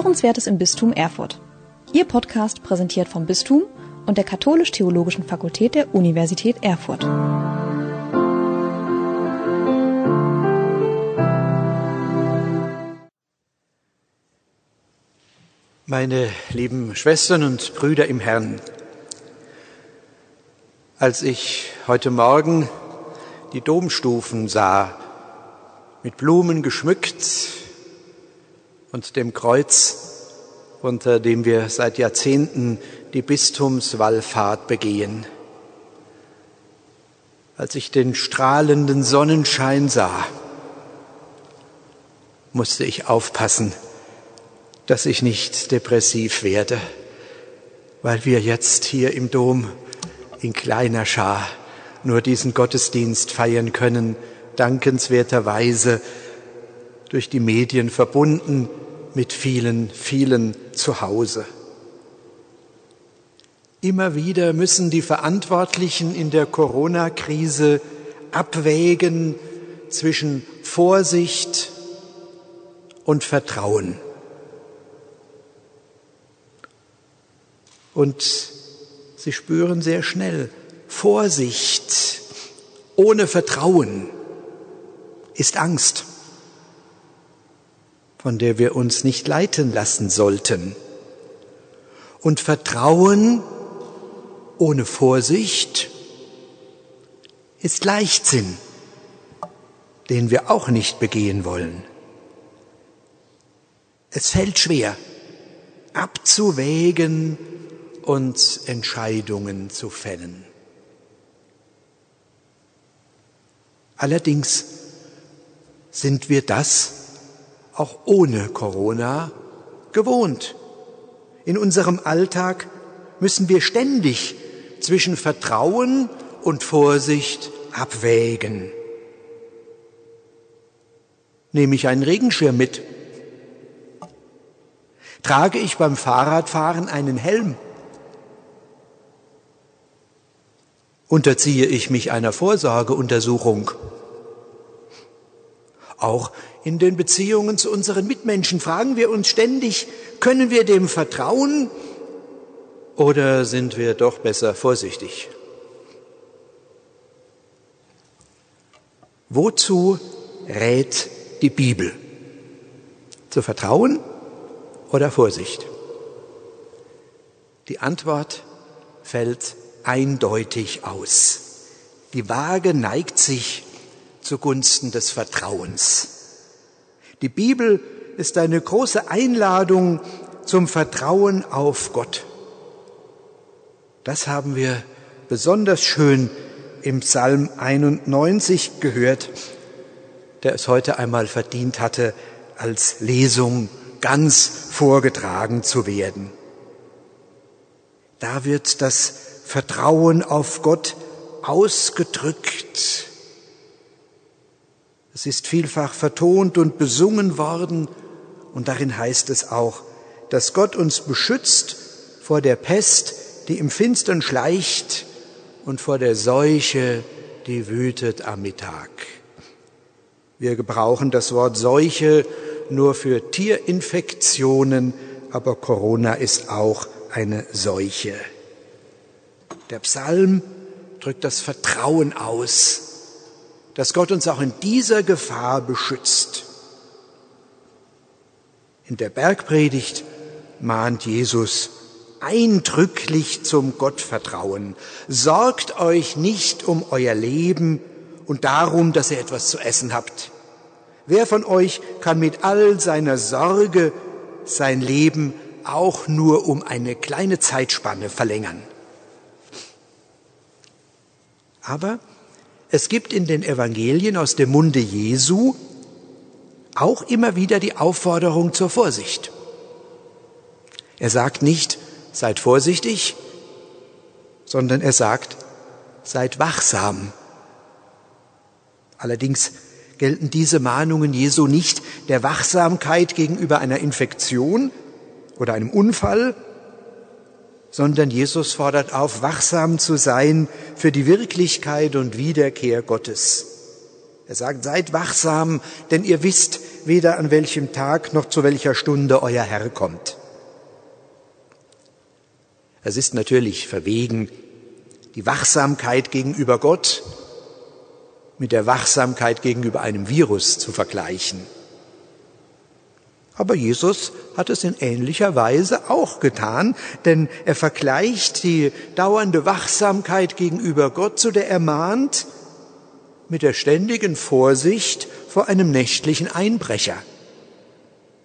Hörenswertes im Bistum Erfurt. Ihr Podcast präsentiert vom Bistum und der Katholisch-Theologischen Fakultät der Universität Erfurt. Meine lieben Schwestern und Brüder im Herrn, als ich heute Morgen die Domstufen sah, mit Blumen geschmückt und dem Kreuz, unter dem wir seit Jahrzehnten die Bistumswallfahrt begehen. Als ich den strahlenden Sonnenschein sah, musste ich aufpassen, dass ich nicht depressiv werde, weil wir jetzt hier im Dom in kleiner Schar nur diesen Gottesdienst feiern können, dankenswerterweise durch die Medien verbunden mit vielen, vielen zu Hause. Immer wieder müssen die Verantwortlichen in der Corona-Krise abwägen zwischen Vorsicht und Vertrauen. Und sie spüren sehr schnell, Vorsicht ohne Vertrauen ist Angst, von der wir uns nicht leiten lassen sollten. Und Vertrauen ohne Vorsicht ist Leichtsinn, den wir auch nicht begehen wollen. Es fällt schwer, abzuwägen und Entscheidungen zu fällen. Allerdings sind wir das auch ohne Corona gewohnt. In unserem Alltag müssen wir ständig zwischen Vertrauen und Vorsicht abwägen. Nehme ich einen Regenschirm mit? Trage ich beim Fahrradfahren einen Helm? Unterziehe ich mich einer Vorsorgeuntersuchung? Auch in den Beziehungen zu unseren Mitmenschen fragen wir uns ständig, können wir dem vertrauen oder sind wir doch besser vorsichtig? Wozu rät die Bibel? Zu Vertrauen oder Vorsicht? Die Antwort fällt eindeutig aus. Die Waage neigt sich zugunsten des Vertrauens. Die Bibel ist eine große Einladung zum Vertrauen auf Gott. Das haben wir besonders schön im Psalm 91 gehört, der es heute einmal verdient hatte, als Lesung ganz vorgetragen zu werden. Da wird das Vertrauen auf Gott ausgedrückt. Es ist vielfach vertont und besungen worden und darin heißt es auch, dass Gott uns beschützt vor der Pest, die im Finstern schleicht und vor der Seuche, die wütet am Mittag. Wir gebrauchen das Wort Seuche nur für Tierinfektionen, aber Corona ist auch eine Seuche. Der Psalm drückt das Vertrauen aus, dass Gott uns auch in dieser Gefahr beschützt. In der Bergpredigt mahnt Jesus eindrücklich zum Gottvertrauen. Sorgt euch nicht um euer Leben und darum, dass ihr etwas zu essen habt. Wer von euch kann mit all seiner Sorge sein Leben auch nur um eine kleine Zeitspanne verlängern? Aber es gibt in den Evangelien aus dem Munde Jesu auch immer wieder die Aufforderung zur Vorsicht. Er sagt nicht, seid vorsichtig, sondern er sagt, seid wachsam. Allerdings gelten diese Mahnungen Jesu nicht der Wachsamkeit gegenüber einer Infektion oder einem Unfall, sondern Jesus fordert auf, wachsam zu sein für die Wirklichkeit und Wiederkehr Gottes. Er sagt, seid wachsam, denn ihr wisst weder an welchem Tag noch zu welcher Stunde euer Herr kommt. Es ist natürlich verwegen, die Wachsamkeit gegenüber Gott mit der Wachsamkeit gegenüber einem Virus zu vergleichen. Aber Jesus hat es in ähnlicher Weise auch getan, denn er vergleicht die dauernde Wachsamkeit gegenüber Gott, zu der er mahnt, mit der ständigen Vorsicht vor einem nächtlichen Einbrecher.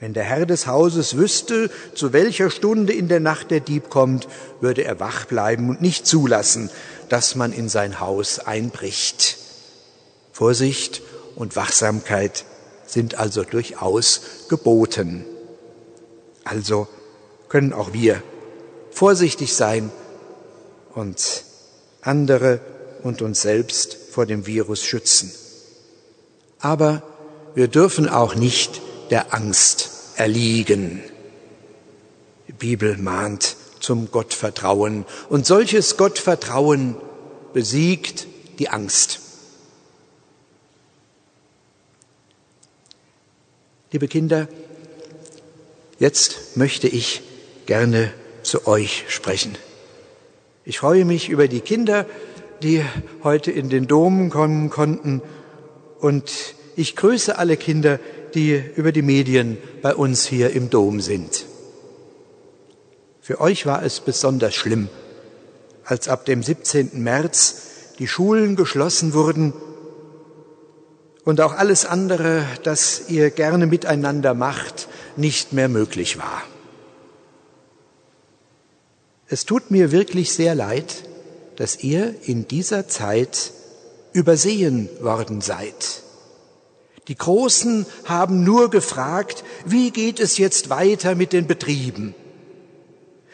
Wenn der Herr des Hauses wüsste, zu welcher Stunde in der Nacht der Dieb kommt, würde er wach bleiben und nicht zulassen, dass man in sein Haus einbricht. Vorsicht und Wachsamkeit sind also durchaus geboten. Also können auch wir vorsichtig sein und andere und uns selbst vor dem Virus schützen. Aber wir dürfen auch nicht der Angst erliegen. Die Bibel mahnt zum Gottvertrauen und solches Gottvertrauen besiegt die Angst. Liebe Kinder, jetzt möchte ich gerne zu euch sprechen. Ich freue mich über die Kinder, die heute in den Dom kommen konnten und ich grüße alle Kinder, die über die Medien bei uns hier im Dom sind. Für euch war es besonders schlimm, als ab dem 17. März die Schulen geschlossen wurden und auch alles andere, das ihr gerne miteinander macht, nicht mehr möglich war. Es tut mir wirklich sehr leid, dass ihr in dieser Zeit übersehen worden seid. Die Großen haben nur gefragt, wie geht es jetzt weiter mit den Betrieben?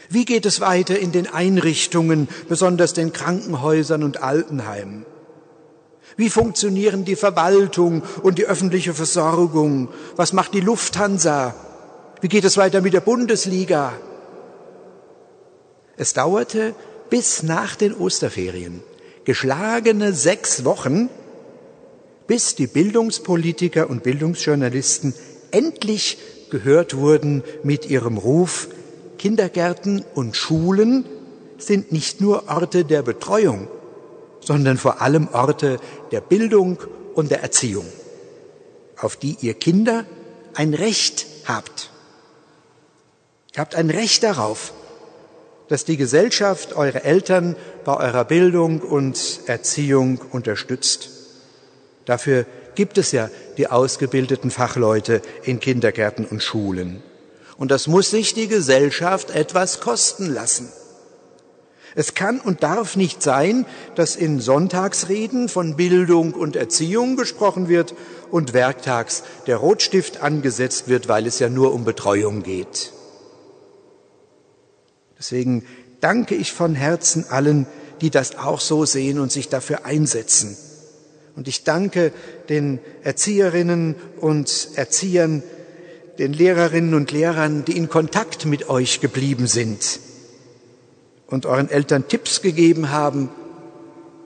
Wie geht es weiter in den Einrichtungen, besonders den Krankenhäusern und Altenheimen? Wie funktionieren die Verwaltung und die öffentliche Versorgung? Was macht die Lufthansa? Wie geht es weiter mit der Bundesliga? Es dauerte bis nach den Osterferien, geschlagene sechs Wochen, bis die Bildungspolitiker und Bildungsjournalisten endlich gehört wurden mit ihrem Ruf, Kindergärten und Schulen sind nicht nur Orte der Betreuung, sondern vor allem Orte der Bildung und der Erziehung, auf die ihr Kinder ein Recht habt. Ihr habt ein Recht darauf, dass die Gesellschaft eure Eltern bei eurer Bildung und Erziehung unterstützt. Dafür gibt es ja die ausgebildeten Fachleute in Kindergärten und Schulen. Und das muss sich die Gesellschaft etwas kosten lassen. Es kann und darf nicht sein, dass in Sonntagsreden von Bildung und Erziehung gesprochen wird und werktags der Rotstift angesetzt wird, weil es ja nur um Betreuung geht. Deswegen danke ich von Herzen allen, die das auch so sehen und sich dafür einsetzen. Und ich danke den Erzieherinnen und Erziehern, den Lehrerinnen und Lehrern, die in Kontakt mit euch geblieben sind und euren Eltern Tipps gegeben haben,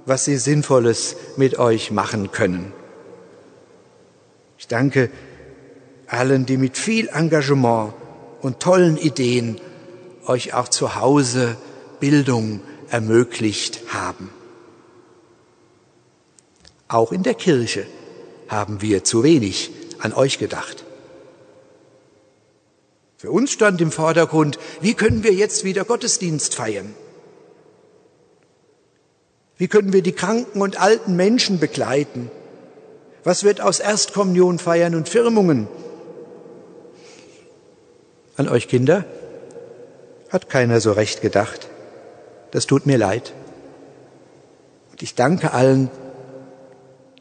was sie Sinnvolles mit euch machen können. Ich danke allen, die mit viel Engagement und tollen Ideen euch auch zu Hause Bildung ermöglicht haben. Auch in der Kirche haben wir zu wenig an euch gedacht. Für uns stand im Vordergrund, wie können wir jetzt wieder Gottesdienst feiern? Wie können wir die kranken und alten Menschen begleiten? Was wird aus Erstkommunion feiern und Firmungen? An euch Kinder hat keiner so recht gedacht. Das tut mir leid. Und ich danke allen,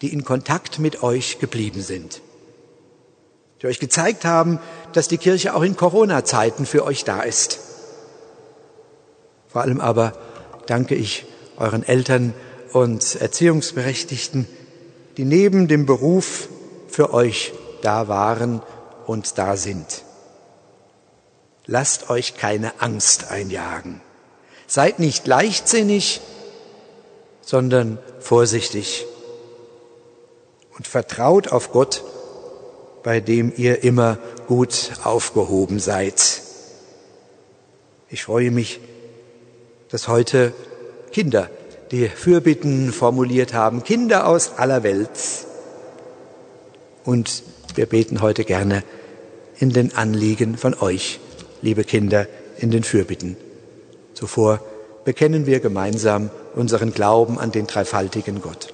die in Kontakt mit euch geblieben sind die euch gezeigt haben, dass die Kirche auch in Corona-Zeiten für euch da ist. Vor allem aber danke ich euren Eltern und Erziehungsberechtigten, die neben dem Beruf für euch da waren und da sind. Lasst euch keine Angst einjagen. Seid nicht leichtsinnig, sondern vorsichtig und vertraut auf Gott, bei dem ihr immer gut aufgehoben seid. Ich freue mich, dass heute Kinder die Fürbitten formuliert haben, Kinder aus aller Welt. Und wir beten heute gerne in den Anliegen von euch, liebe Kinder, in den Fürbitten. Zuvor bekennen wir gemeinsam unseren Glauben an den dreifaltigen Gott.